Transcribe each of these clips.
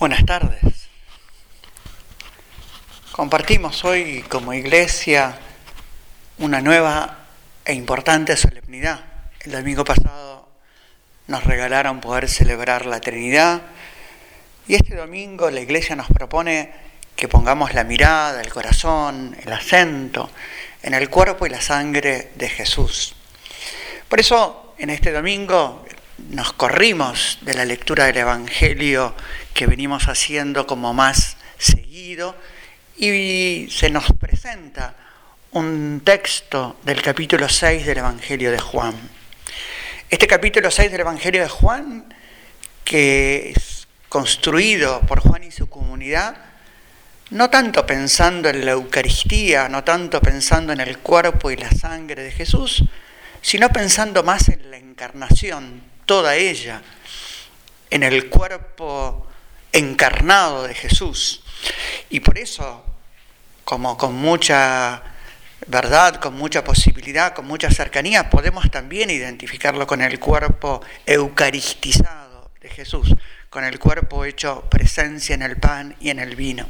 Buenas tardes. Compartimos hoy como iglesia una nueva e importante solemnidad. El domingo pasado nos regalaron poder celebrar la Trinidad y este domingo la iglesia nos propone que pongamos la mirada, el corazón, el acento en el cuerpo y la sangre de Jesús. Por eso en este domingo nos corrimos de la lectura del Evangelio que venimos haciendo como más seguido y se nos presenta un texto del capítulo 6 del Evangelio de Juan. Este capítulo 6 del Evangelio de Juan, que es construido por Juan y su comunidad, no tanto pensando en la Eucaristía, no tanto pensando en el cuerpo y la sangre de Jesús, sino pensando más en la encarnación, toda ella, en el cuerpo encarnado de Jesús. Y por eso, como con mucha verdad, con mucha posibilidad, con mucha cercanía, podemos también identificarlo con el cuerpo eucaristizado de Jesús, con el cuerpo hecho presencia en el pan y en el vino.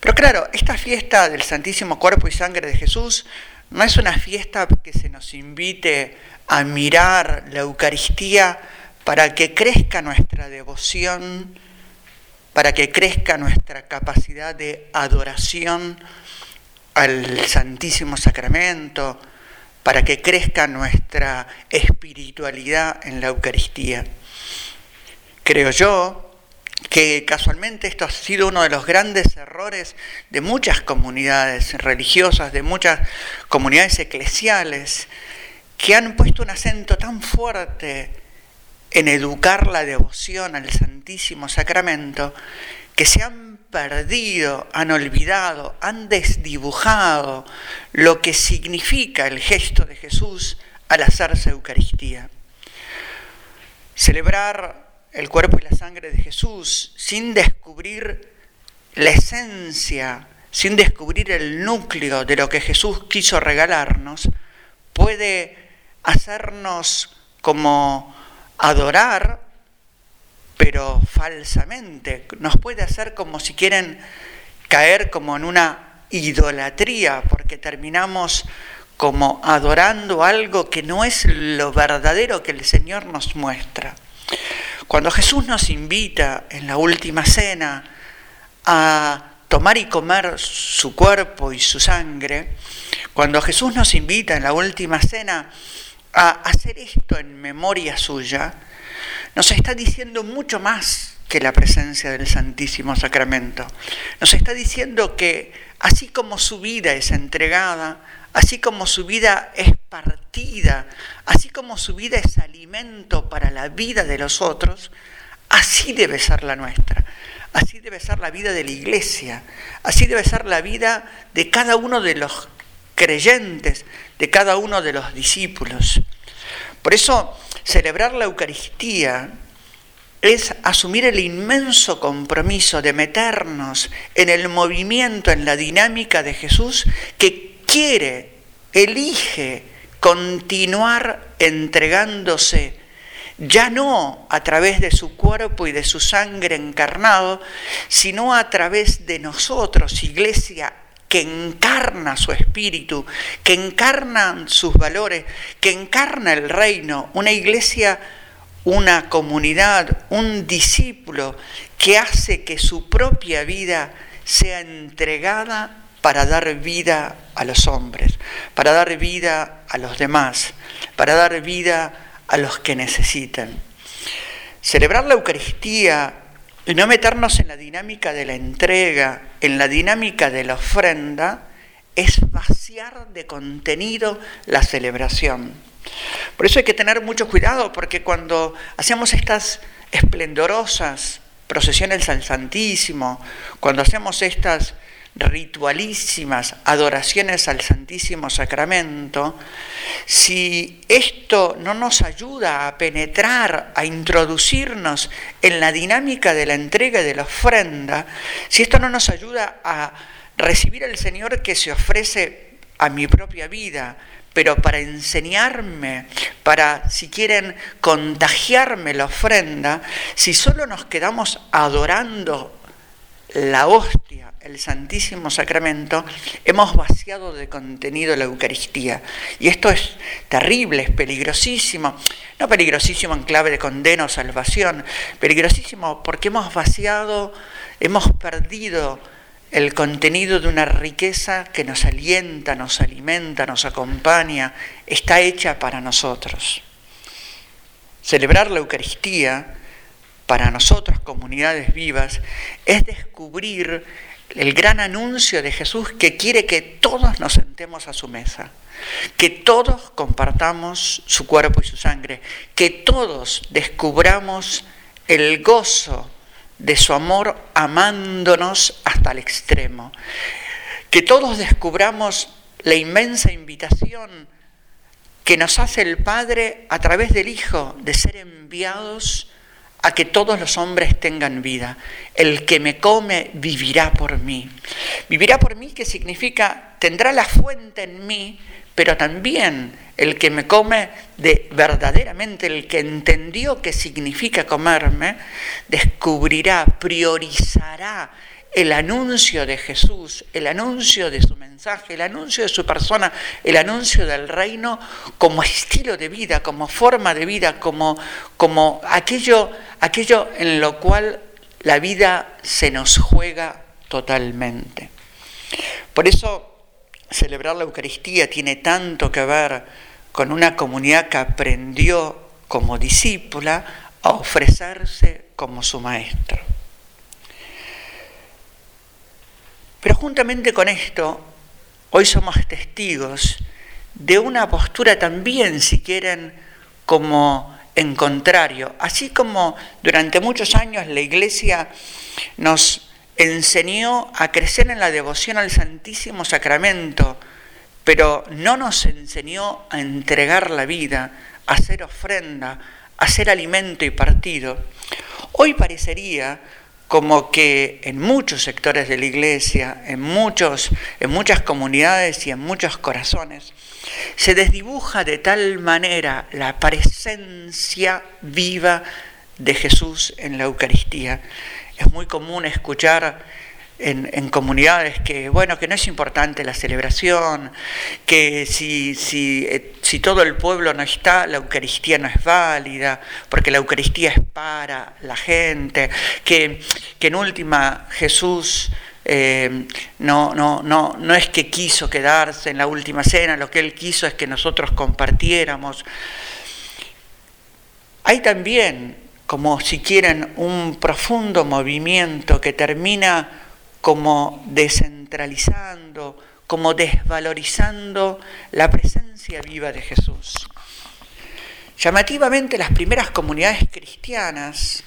Pero claro, esta fiesta del Santísimo Cuerpo y Sangre de Jesús no es una fiesta que se nos invite a mirar la Eucaristía para que crezca nuestra devoción para que crezca nuestra capacidad de adoración al Santísimo Sacramento, para que crezca nuestra espiritualidad en la Eucaristía. Creo yo que casualmente esto ha sido uno de los grandes errores de muchas comunidades religiosas, de muchas comunidades eclesiales, que han puesto un acento tan fuerte en educar la devoción al Santísimo Sacramento, que se han perdido, han olvidado, han desdibujado lo que significa el gesto de Jesús al hacerse Eucaristía. Celebrar el cuerpo y la sangre de Jesús sin descubrir la esencia, sin descubrir el núcleo de lo que Jesús quiso regalarnos, puede hacernos como adorar, pero falsamente. Nos puede hacer como si quieren caer como en una idolatría, porque terminamos como adorando algo que no es lo verdadero que el Señor nos muestra. Cuando Jesús nos invita en la última cena a tomar y comer su cuerpo y su sangre, cuando Jesús nos invita en la última cena a hacer esto en memoria suya, nos está diciendo mucho más que la presencia del Santísimo Sacramento. Nos está diciendo que así como su vida es entregada, así como su vida es partida, así como su vida es alimento para la vida de los otros, así debe ser la nuestra. Así debe ser la vida de la iglesia, así debe ser la vida de cada uno de los creyentes, de cada uno de los discípulos. Por eso, celebrar la Eucaristía es asumir el inmenso compromiso de meternos en el movimiento, en la dinámica de Jesús que quiere, elige continuar entregándose ya no a través de su cuerpo y de su sangre encarnado, sino a través de nosotros, iglesia que encarna su espíritu, que encarna sus valores, que encarna el reino, una iglesia, una comunidad, un discípulo que hace que su propia vida sea entregada para dar vida a los hombres, para dar vida a los demás, para dar vida a los que necesitan. Celebrar la Eucaristía y no meternos en la dinámica de la entrega, en la dinámica de la ofrenda, es vaciar de contenido la celebración. Por eso hay que tener mucho cuidado, porque cuando hacemos estas esplendorosas procesiones al Santísimo, cuando hacemos estas ritualísimas adoraciones al Santísimo Sacramento, si esto no nos ayuda a penetrar, a introducirnos en la dinámica de la entrega de la ofrenda, si esto no nos ayuda a recibir al Señor que se ofrece a mi propia vida, pero para enseñarme, para, si quieren, contagiarme la ofrenda, si solo nos quedamos adorando la hostia, el Santísimo Sacramento, hemos vaciado de contenido la Eucaristía. Y esto es terrible, es peligrosísimo. No peligrosísimo en clave de condena o salvación, peligrosísimo porque hemos vaciado, hemos perdido el contenido de una riqueza que nos alienta, nos alimenta, nos acompaña, está hecha para nosotros. Celebrar la Eucaristía para nosotros, comunidades vivas, es descubrir el gran anuncio de Jesús que quiere que todos nos sentemos a su mesa, que todos compartamos su cuerpo y su sangre, que todos descubramos el gozo de su amor amándonos hasta el extremo. Que todos descubramos la inmensa invitación que nos hace el Padre a través del Hijo de ser enviados a que todos los hombres tengan vida. El que me come vivirá por mí. Vivirá por mí que significa tendrá la fuente en mí, pero también el que me come de verdaderamente el que entendió qué significa comerme, descubrirá, priorizará el anuncio de Jesús, el anuncio de su mensaje, el anuncio de su persona, el anuncio del reino como estilo de vida, como forma de vida, como, como aquello, aquello en lo cual la vida se nos juega totalmente. Por eso celebrar la Eucaristía tiene tanto que ver con una comunidad que aprendió como discípula a ofrecerse como su maestro. Pero juntamente con esto, hoy somos testigos de una postura también, si quieren, como en contrario. Así como durante muchos años la Iglesia nos enseñó a crecer en la devoción al Santísimo Sacramento, pero no nos enseñó a entregar la vida, a hacer ofrenda, a hacer alimento y partido. Hoy parecería como que en muchos sectores de la iglesia, en, muchos, en muchas comunidades y en muchos corazones, se desdibuja de tal manera la presencia viva de Jesús en la Eucaristía. Es muy común escuchar en, comunidades que, bueno, que no es importante la celebración, que si, si, eh, si, todo el pueblo no está, la Eucaristía no es válida, porque la Eucaristía es para la gente, que, que en última Jesús eh, no, no, no, no es que quiso quedarse en la última cena, lo que él quiso es que nosotros compartiéramos. Hay también, como si quieren, un profundo movimiento que termina como descentralizando, como desvalorizando la presencia viva de Jesús. Llamativamente las primeras comunidades cristianas,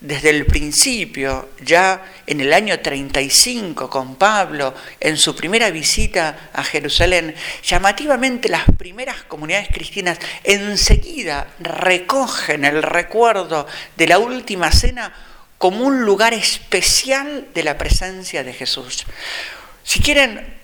desde el principio, ya en el año 35 con Pablo, en su primera visita a Jerusalén, llamativamente las primeras comunidades cristianas enseguida recogen el recuerdo de la última cena como un lugar especial de la presencia de Jesús. Si quieren,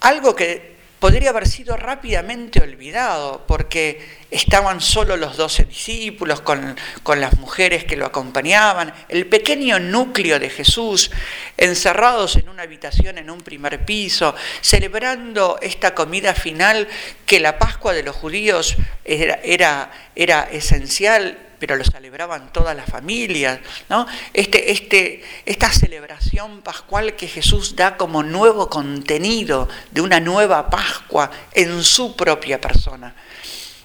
algo que podría haber sido rápidamente olvidado, porque estaban solo los doce discípulos con, con, las mujeres que lo acompañaban, el pequeño núcleo de Jesús, encerrados en una habitación en un primer piso, celebrando esta comida final que la Pascua de los judíos era, era, era esencial pero lo celebraban todas las familias, ¿no? Este, este, esta celebración pascual que Jesús da como nuevo contenido de una nueva Pascua en su propia persona.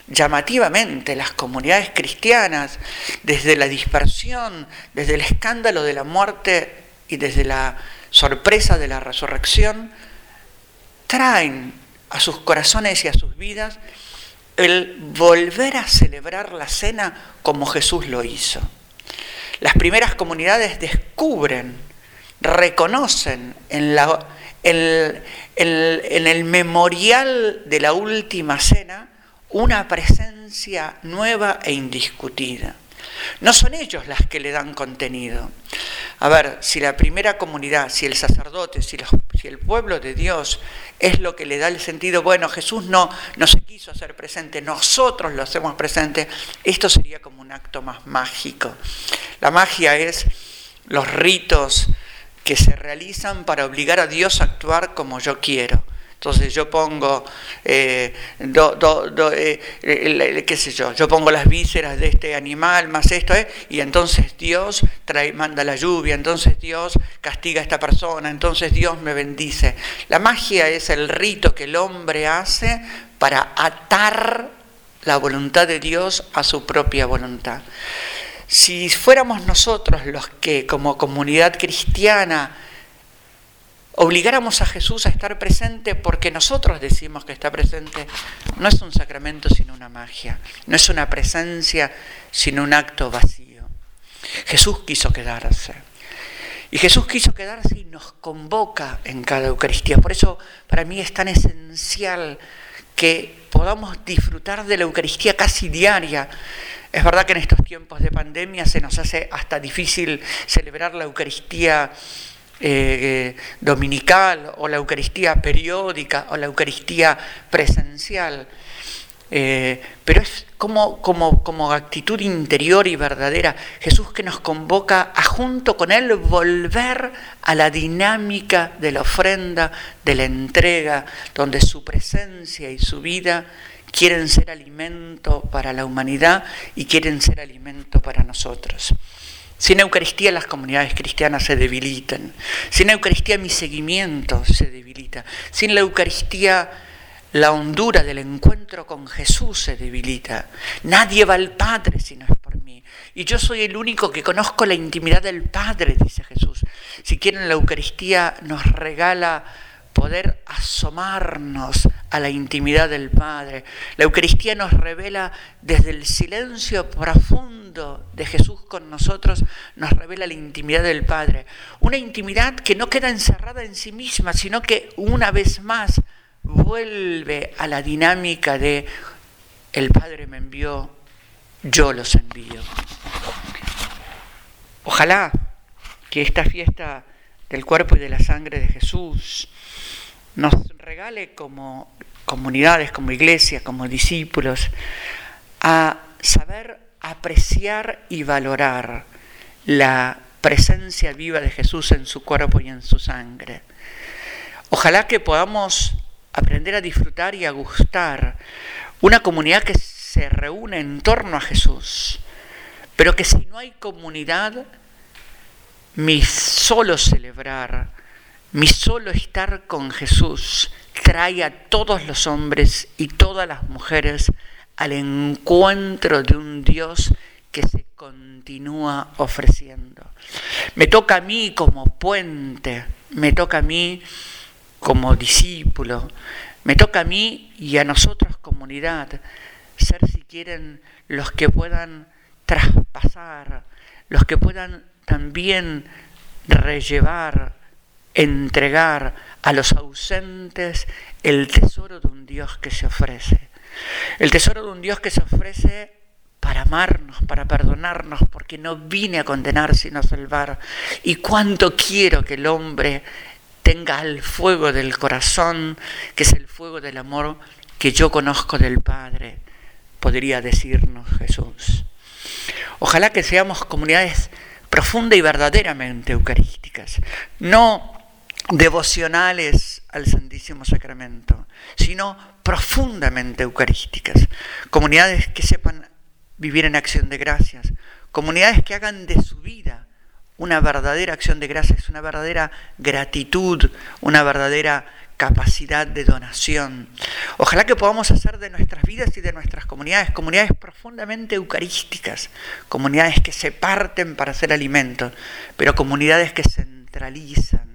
Llamativamente, las comunidades cristianas, desde la dispersión, desde el escándalo de la muerte y desde la sorpresa de la resurrección, traen a sus corazones y a sus vidas el volver a celebrar la cena como Jesús lo hizo. Las primeras comunidades descubren, reconocen en, el memorial de la última cena una presencia nueva e indiscutida. No son ellos las que le dan contenido. A ver, si la primera comunidad, si el sacerdote, si, el pueblo de Dios es lo que le da el sentido, bueno, Jesús no, no se quiso hacer presente, nosotros lo hacemos presente, esto sería como un acto más mágico. La magia es los ritos que se realizan para obligar a Dios a actuar como yo quiero. Entonces yo pongo, eh, eh, qué sé yo, yo pongo las vísceras de este animal más esto, eh, y entonces Dios trae, manda la lluvia, entonces Dios castiga a esta persona, entonces Dios me bendice. La magia es el rito que el hombre hace para atar la voluntad de Dios a su propia voluntad. Si fuéramos nosotros los que como comunidad cristiana obligáramos a Jesús a estar presente porque nosotros decimos que está presente, no es un sacramento sino una magia, no es una presencia sino un acto vacío. Jesús quiso quedarse. Y Jesús quiso quedarse y nos convoca en cada Eucaristía. Por eso para mí es tan esencial que podamos disfrutar de la Eucaristía casi diaria. Es verdad que en estos tiempos de pandemia se nos hace hasta difícil celebrar la Eucaristía eh, dominical o la Eucaristía periódica o la Eucaristía presencial. Eh, pero es como, como, como actitud interior y verdadera, Jesús que nos convoca a junto con Él volver a la dinámica de la ofrenda, de la entrega, donde su presencia y su vida quieren ser alimento para la humanidad y quieren ser alimento para nosotros. Sin Eucaristía las comunidades cristianas se debilitan. Sin Eucaristía mi seguimiento se debilita. Sin la Eucaristía la hondura del encuentro con Jesús se debilita. Nadie va al Padre si no es por mí. Y yo soy el único que conozco la intimidad del Padre, dice Jesús. Si quieren, la Eucaristía nos regala poder asomarnos a la intimidad del Padre. La Eucaristía nos revela desde el silencio profundo de Jesús con nosotros, nos revela la intimidad del Padre. Una intimidad que no queda encerrada en sí misma, sino que una vez más vuelve a la dinámica de el Padre me envió, yo los envío. Ojalá que esta fiesta del cuerpo y de la sangre de Jesús nos regale como comunidades, como iglesia, como discípulos, a saber apreciar y valorar la presencia viva de Jesús en su cuerpo y en su sangre. Ojalá que podamos aprender a disfrutar y a gustar una comunidad que se reúne en torno a Jesús, pero que si no hay comunidad, mi solo celebrar, mi solo estar con Jesús trae a todos los hombres y todas las mujeres al encuentro de un Dios que se continúa ofreciendo. Me toca a mí como puente, me toca a mí como discípulo, me toca a mí y a nosotros comunidad ser si quieren los que puedan traspasar, los que puedan también rellevar entregar a los ausentes el tesoro de un Dios que se ofrece. El tesoro de un Dios que se ofrece para amarnos, para perdonarnos, porque no vine a condenar sino a salvar. Y cuánto quiero que el hombre tenga el fuego del corazón, que es el fuego del amor que yo conozco del Padre, podría decirnos Jesús. Ojalá que seamos comunidades profunda y verdaderamente eucarísticas, no devocionales al Santísimo Sacramento, sino profundamente eucarísticas. Comunidades que sepan vivir en acción de gracias, comunidades que hagan de su vida una verdadera acción de gracias, una verdadera gratitud, una verdadera capacidad de donación. Ojalá que podamos hacer de nuestras vidas y de nuestras comunidades comunidades profundamente eucarísticas, comunidades que se parten para hacer alimento, pero comunidades que centralizan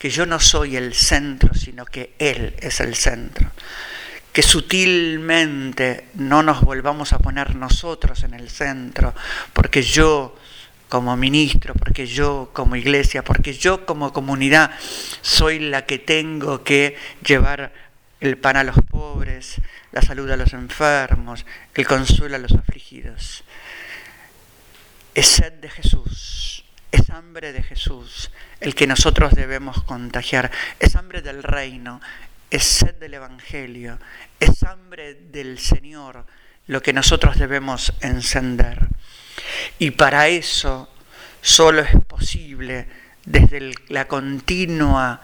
que yo no soy el centro, sino que Él es el centro. Que sutilmente no nos volvamos a poner nosotros en el centro, porque yo como ministro, porque yo como iglesia, porque yo como comunidad soy la que tengo que llevar el pan a los pobres, la salud a los enfermos, el consuelo a los afligidos. Es sed de Jesús, es hambre de Jesús el que nosotros debemos contagiar. Es hambre del reino, es sed del Evangelio, es hambre del Señor lo que nosotros debemos encender. Y para eso solo es posible desde la continua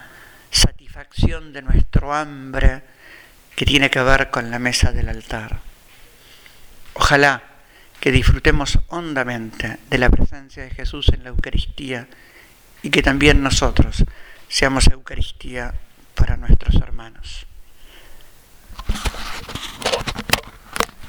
satisfacción de nuestro hambre que tiene que ver con la mesa del altar. Ojalá que disfrutemos hondamente de la presencia de Jesús en la Eucaristía y que también nosotros seamos Eucaristía para nuestros hermanos.